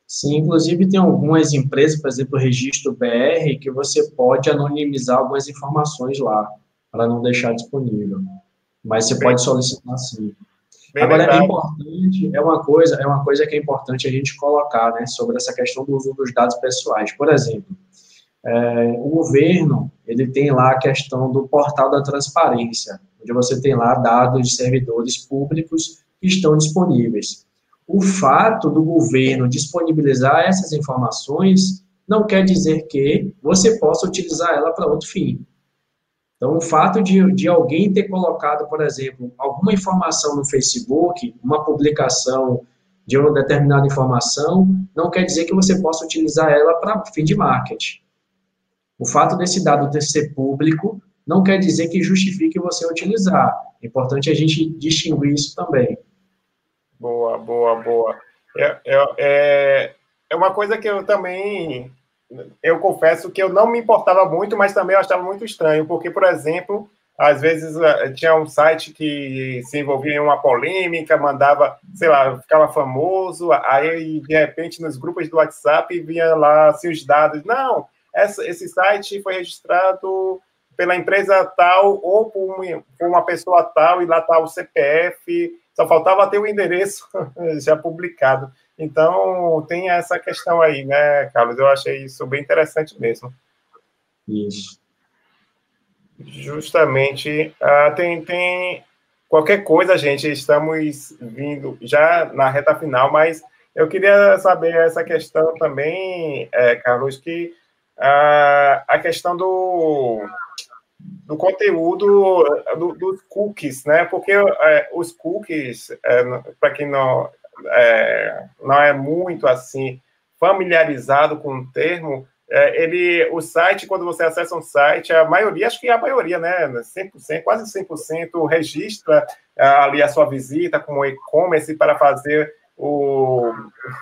Sim, inclusive tem algumas empresas, por exemplo, o Registro BR, que você pode anonimizar algumas informações lá, para não deixar disponível. Mas você Bem, pode solicitar sim. Agora, é importante, é uma coisa, é uma coisa que é importante a gente colocar, né, sobre essa questão do uso dos dados pessoais. Por exemplo, é, o governo, ele tem lá a questão do portal da transparência, onde você tem lá dados de servidores públicos que estão disponíveis. O fato do governo disponibilizar essas informações não quer dizer que você possa utilizar ela para outro fim. Então, o fato de, de alguém ter colocado, por exemplo, alguma informação no Facebook, uma publicação de uma determinada informação, não quer dizer que você possa utilizar ela para fim de marketing. O fato desse dado ter ser público não quer dizer que justifique você utilizar. É importante a gente distinguir isso também. Boa, boa, boa. É, é, é, é uma coisa que eu também, eu confesso que eu não me importava muito, mas também eu achava muito estranho, porque, por exemplo, às vezes eh, tinha um site que se envolvia em uma polêmica, mandava, sei lá, ficava famoso, aí de repente nos grupos do WhatsApp vinha lá assim, os dados, não, essa, esse site foi registrado pela empresa tal ou por uma pessoa tal e lá está o CPF só faltava ter o endereço já publicado. Então, tem essa questão aí, né, Carlos? Eu achei isso bem interessante mesmo. Isso. Justamente, uh, tem, tem qualquer coisa, gente, estamos vindo já na reta final, mas eu queria saber essa questão também, é, Carlos, que uh, a questão do do conteúdo do, dos cookies, né? Porque é, os cookies, é, para quem não é, não é muito assim familiarizado com o termo, ele, o site, quando você acessa um site, a maioria, acho que a maioria, né, 100%, quase 100%, registra é, ali a sua visita como e-commerce para fazer o,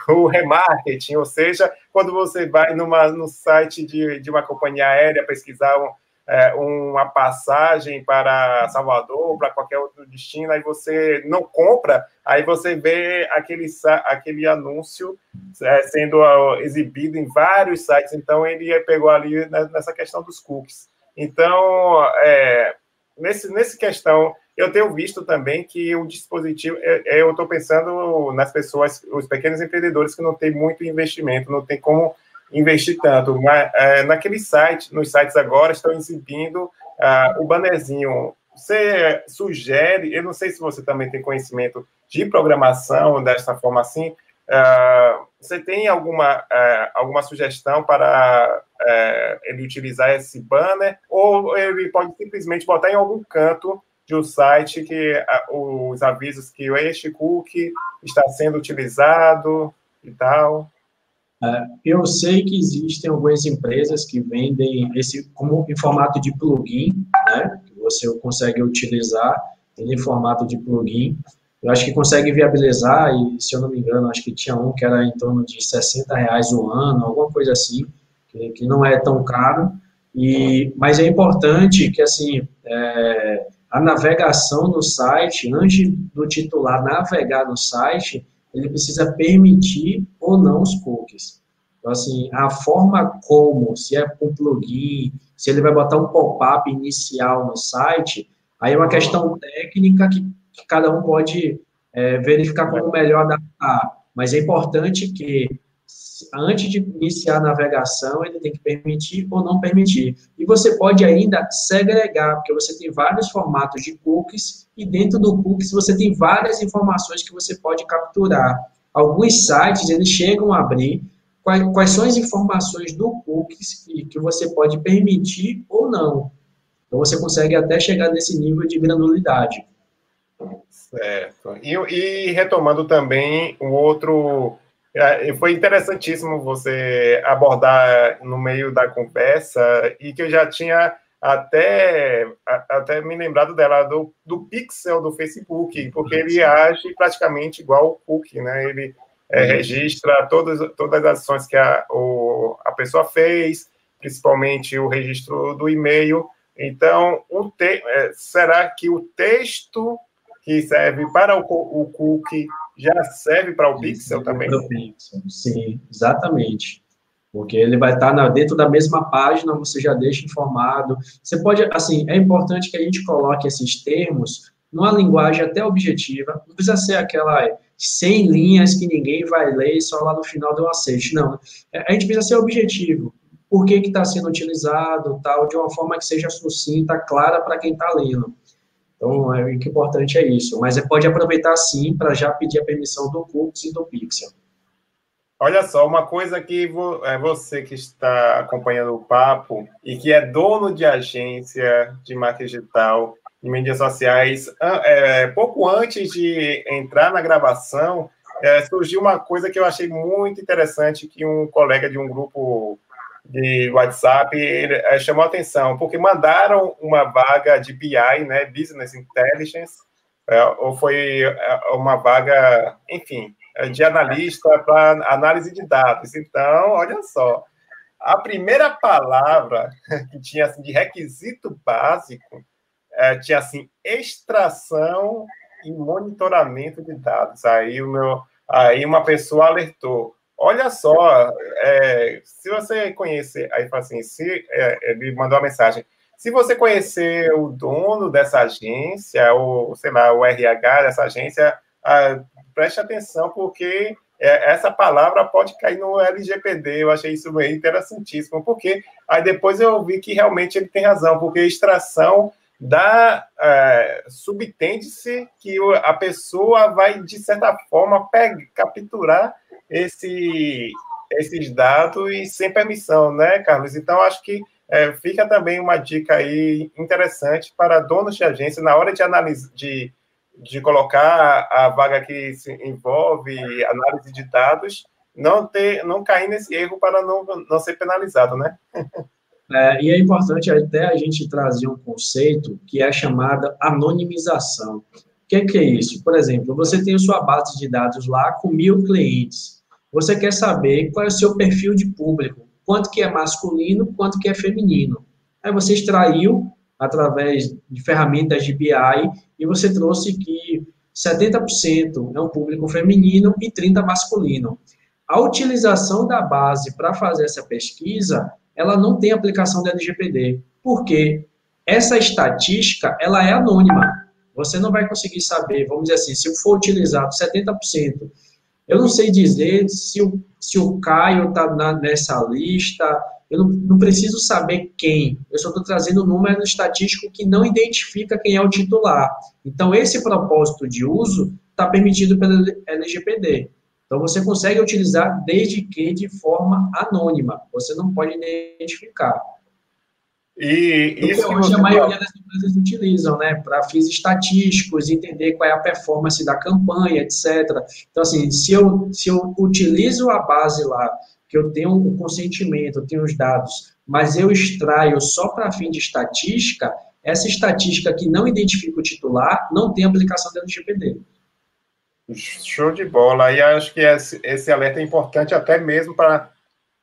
o remarketing, ou seja, quando você vai numa, no site de, de uma companhia aérea pesquisar um, é, uma passagem para Salvador, para qualquer outro destino, aí você não compra, aí você vê aquele, aquele anúncio é, sendo exibido em vários sites, então ele pegou ali nessa questão dos cookies. Então, é, nesse, nesse questão, eu tenho visto também que o dispositivo, é, é, eu estou pensando nas pessoas, os pequenos empreendedores que não têm muito investimento, não tem como investir tanto. Mas, é, naquele site, nos sites agora, estão exibindo uh, o bannerzinho. Você sugere, eu não sei se você também tem conhecimento de programação dessa forma assim, uh, você tem alguma, uh, alguma sugestão para uh, ele utilizar esse banner, ou ele pode simplesmente botar em algum canto de um site que os avisos que este cookie está sendo utilizado e tal? É, eu sei que existem algumas empresas que vendem esse como em formato de plugin, né? Que você consegue utilizar ele em formato de plugin. Eu acho que consegue viabilizar, e se eu não me engano, acho que tinha um que era em torno de 60 reais o ano, alguma coisa assim, que, que não é tão caro. E, mas é importante que assim é, a navegação no site, antes do titular navegar no site, ele precisa permitir ou não os cookies. Então, assim, a forma como, se é com plugin, se ele vai botar um pop-up inicial no site, aí é uma questão técnica que, que cada um pode é, verificar como melhor adaptar. Mas é importante que antes de iniciar a navegação, ele tem que permitir ou não permitir. E você pode ainda segregar, porque você tem vários formatos de cookies, e dentro do cookies você tem várias informações que você pode capturar. Alguns sites, eles chegam a abrir quais, quais são as informações do cookies que, que você pode permitir ou não. Então, você consegue até chegar nesse nível de granulidade. Certo. E, e retomando também o outro é, foi interessantíssimo você abordar no meio da conversa e que eu já tinha até, até me lembrado dela, do, do pixel do Facebook, porque ele age praticamente igual o cookie, né? Ele é, uhum. registra todas, todas as ações que a, o, a pessoa fez, principalmente o registro do e-mail. Então, o te, é, será que o texto que serve para o, o cookie já serve para o Pixel também? Para o Pixel, sim, exatamente. Porque ele vai estar tá dentro da mesma página, você já deixa informado. Você pode, assim, é importante que a gente coloque esses termos numa linguagem até objetiva, não precisa ser aquela 100 linhas que ninguém vai ler só lá no final do aceite, não. A gente precisa ser objetivo. Por que está sendo utilizado, tal, de uma forma que seja sucinta, clara para quem está lendo. Então, é, o que é importante é isso. Mas você pode aproveitar, sim, para já pedir a permissão do Cookies e do Pixel. Olha só, uma coisa que é você que está acompanhando o papo e que é dono de agência de marketing digital em mídias sociais, é, pouco antes de entrar na gravação, é, surgiu uma coisa que eu achei muito interessante que um colega de um grupo de WhatsApp é, chamou atenção, porque mandaram uma vaga de BI, né, Business Intelligence, é, ou foi é, uma vaga, enfim, de analista para análise de dados. Então, olha só, a primeira palavra que tinha assim, de requisito básico é, tinha assim extração e monitoramento de dados. Aí o meu, aí uma pessoa alertou. Olha só, é, se você conhecer, aí fala assim, se é, ele mandou uma mensagem. Se você conhecer o dono dessa agência, ou sei lá, o RH dessa agência, ah, preste atenção, porque é, essa palavra pode cair no LGPD. Eu achei isso interessantíssimo, porque aí depois eu vi que realmente ele tem razão, porque extração da é, subtende-se que a pessoa vai de certa forma pegar, capturar esse, esses dados e sem permissão, né, Carlos? Então acho que é, fica também uma dica aí interessante para donos de agência na hora de análise de, de colocar a vaga que se envolve análise de dados, não ter, não cair nesse erro para não, não ser penalizado, né? É, e é importante até a gente trazer um conceito que é chamada anonimização. O que, que é isso? Por exemplo, você tem a sua base de dados lá com mil clientes. Você quer saber qual é o seu perfil de público, quanto que é masculino, quanto que é feminino. Aí você extraiu através de ferramentas de BI e você trouxe que 70% é um público feminino e 30% masculino. A utilização da base para fazer essa pesquisa ela não tem aplicação da LGPD. Por quê? Essa estatística, ela é anônima. Você não vai conseguir saber, vamos dizer assim, se for utilizado 70%, eu não sei dizer se o, se o Caio está nessa lista, eu não, não, preciso saber quem, eu só estou trazendo um número estatístico que não identifica quem é o titular. Então, esse propósito de uso está permitido pela LGPD. Então, você consegue utilizar desde que de forma anônima. Você não pode identificar. E isso hoje a maioria das empresas utilizam, né, para fins estatísticos, entender qual é a performance da campanha, etc. Então, assim, se eu, se eu utilizo a base lá, que eu tenho um consentimento, eu tenho os dados, mas eu extraio só para fim de estatística, essa estatística que não identifica o titular não tem aplicação dentro do GPD. Show de bola. E acho que esse, esse alerta é importante até mesmo para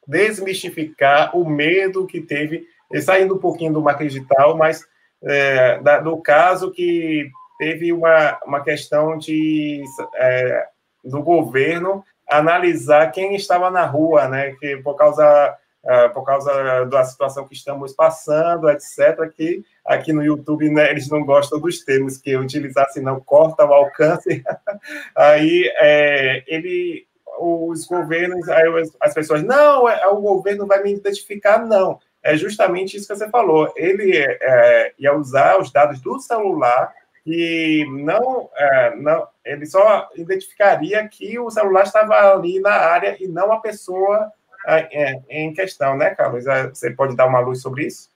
desmistificar o medo que teve, saindo um pouquinho do marketing digital, mas é, da, do caso que teve uma, uma questão de é, do governo analisar quem estava na rua, né? Que por causa uh, por causa da situação que estamos passando, etc., que aqui no YouTube né, eles não gostam dos termos que eu utilizasse, não corta o alcance. aí é, ele, os governos, aí as pessoas, não, é, o governo vai me identificar, não. É justamente isso que você falou. Ele é, ia usar os dados do celular e não, é, não, ele só identificaria que o celular estava ali na área e não a pessoa é, em questão, né, Carlos? É, você pode dar uma luz sobre isso?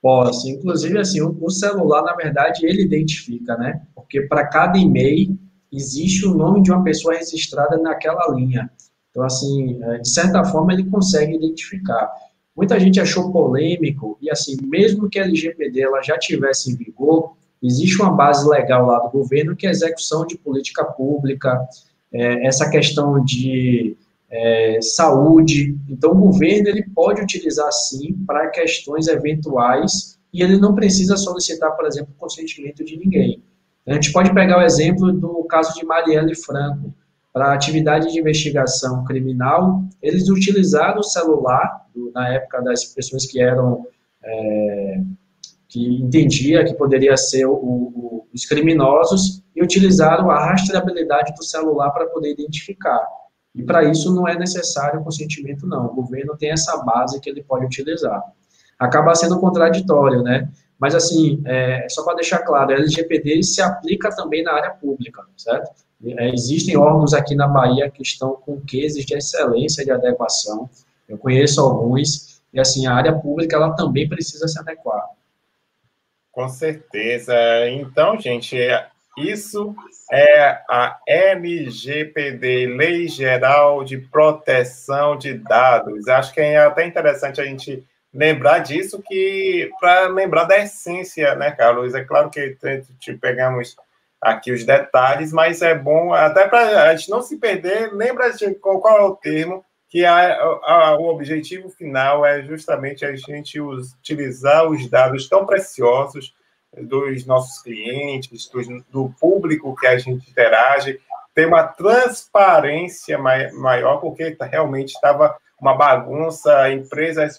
Posso. Inclusive, assim, o celular, na verdade, ele identifica, né? Porque para cada e-mail existe o nome de uma pessoa registrada naquela linha. Então, assim, é, de certa forma, ele consegue identificar. Muita gente achou polêmico, e assim, mesmo que a LGPD ela já tivesse em vigor, existe uma base legal lá do governo que é a execução de política pública, é, essa questão de é, saúde. Então, o governo ele pode utilizar sim para questões eventuais e ele não precisa solicitar, por exemplo, consentimento de ninguém. A gente pode pegar o exemplo do caso de Marielle Franco. Para atividade de investigação criminal, eles utilizaram o celular, na época das pessoas que eram é, que entendia que poderia ser o, o, os criminosos e utilizaram a rastreabilidade do celular para poder identificar. E para isso não é necessário consentimento, não. O governo tem essa base que ele pode utilizar. Acaba sendo contraditório, né? Mas, assim, é, só para deixar claro, a LGPD se aplica também na área pública, certo? É, existem órgãos aqui na Bahia que estão com cases de excelência de adequação. Eu conheço alguns, e, assim, a área pública, ela também precisa se adequar. Com certeza. Então, gente, isso é a LGPD, Lei Geral de Proteção de Dados. Acho que é até interessante a gente lembrar disso, que para lembrar da essência, né, Carlos? É claro que te pegamos aqui os detalhes, mas é bom até para a gente não se perder. Lembra de qual é o termo? Que a, a, o objetivo final é justamente a gente utilizar os dados tão preciosos dos nossos clientes, do, público que a gente interage, ter uma transparência maior, porque realmente estava uma bagunça, empresas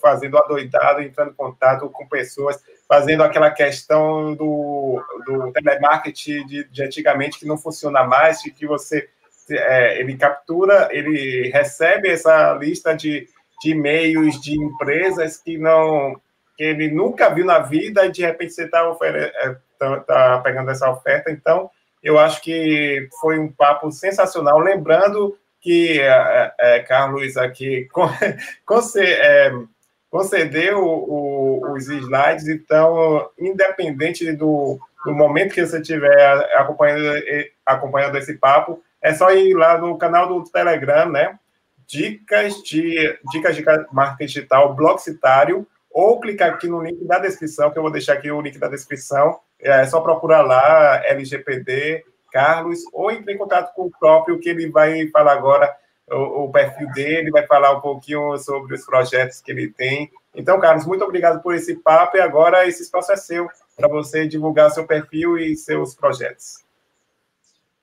fazendo adoidado, entrando em contato com pessoas, fazendo aquela questão do, do telemarketing de, de antigamente que não funciona mais, de que você é, ele captura, ele recebe essa lista de, de e-mails de empresas que não que ele nunca viu na vida e de repente você está é, tá, tá pegando essa oferta. Então, eu acho que foi um papo sensacional. Lembrando que é, é, Carlos aqui é, concedeu o, os slides, então, independente do, do momento que você estiver acompanhando, acompanhando esse papo, é só ir lá no canal do Telegram, né? Dicas de, dicas de marketing digital, blog citário, ou clicar aqui no link da descrição, que eu vou deixar aqui o link da descrição. É só procurar lá LGPD Carlos, ou entre em contato com o próprio, que ele vai falar agora o, o, perfil dele, vai falar um pouquinho sobre os projetos que ele tem. Então, Carlos, muito obrigado por esse papo e agora esse espaço é seu para você divulgar seu perfil e seus projetos.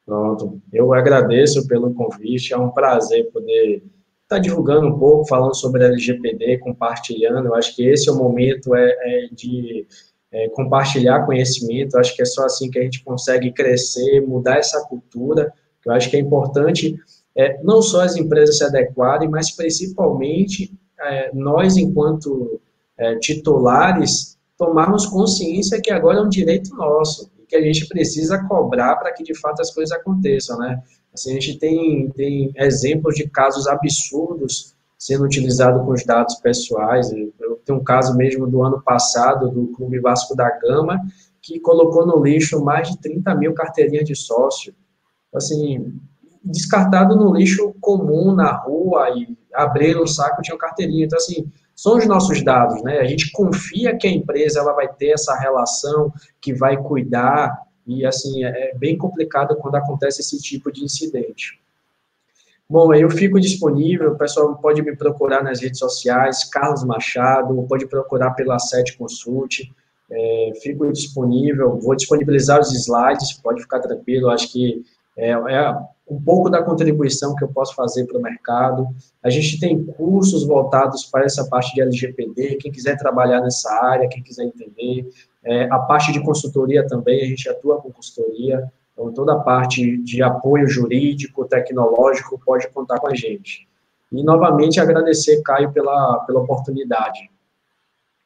Pronto, eu agradeço pelo convite, é um prazer poder está divulgando um pouco, falando sobre LGPD, compartilhando. Eu acho que esse é o momento é, é de é, compartilhar conhecimento. Eu acho que é só assim que a gente consegue crescer, mudar essa cultura. Eu acho que é importante é, não só as empresas se adequarem, mas principalmente é, nós, enquanto é, titulares, tomarmos consciência que agora é um direito nosso que a gente precisa cobrar para que de fato as coisas aconteçam, né? Assim, a gente tem, tem exemplos de casos absurdos sendo utilizados com os dados pessoais. Eu tenho um caso mesmo do ano passado do Clube Vasco da Gama, que colocou no lixo mais de 30 mil carteirinhas de sócio. Assim, descartado no lixo comum, na rua, e abriram o saco tinha carteirinha. Então, assim, são os nossos dados, né? A gente confia que a empresa ela vai ter essa relação, que vai cuidar, e, assim, é, é bem complicado quando acontece esse tipo de incidente. Bom, eu fico disponível, o pessoal pode me procurar nas redes sociais, Carlos Machado, pode procurar pela Sete Consult, é, fico disponível, vou disponibilizar os slides, pode ficar tranquilo, acho que é, é um pouco da contribuição que eu posso fazer para o mercado. A gente tem cursos voltados para essa parte de LGPD, quem quiser trabalhar nessa área, quem quiser entender, é, a parte de consultoria também, a gente atua com consultoria, então toda a parte de apoio jurídico, tecnológico, pode contar com a gente. E, novamente, agradecer, Caio, pela, pela oportunidade.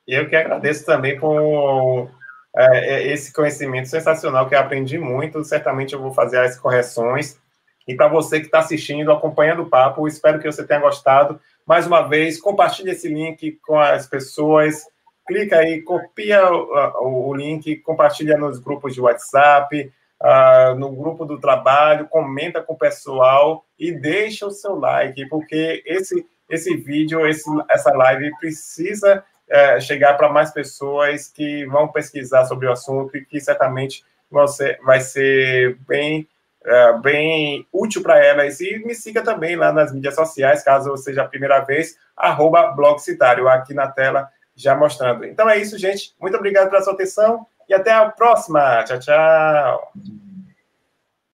Eu que agradeço também por é, é, esse conhecimento sensacional que eu aprendi muito. Certamente eu vou fazer as correções. E para você que está assistindo, acompanhando o papo, espero que você tenha gostado. Mais uma vez, compartilhe esse link com as pessoas clica aí, copia o, link, compartilha nos grupos de WhatsApp, no grupo do trabalho, comenta com o pessoal e deixa o seu like, porque esse, esse vídeo, esse, essa live precisa uh, chegar para mais pessoas que vão pesquisar sobre o assunto e que certamente você vai ser bem Uh, bem útil para elas. E me siga também lá nas mídias sociais, caso seja a primeira vez, arroba blogcitário, aqui na tela já mostrando. Então é isso, gente. Muito obrigado pela sua atenção e até a próxima. Tchau, tchau.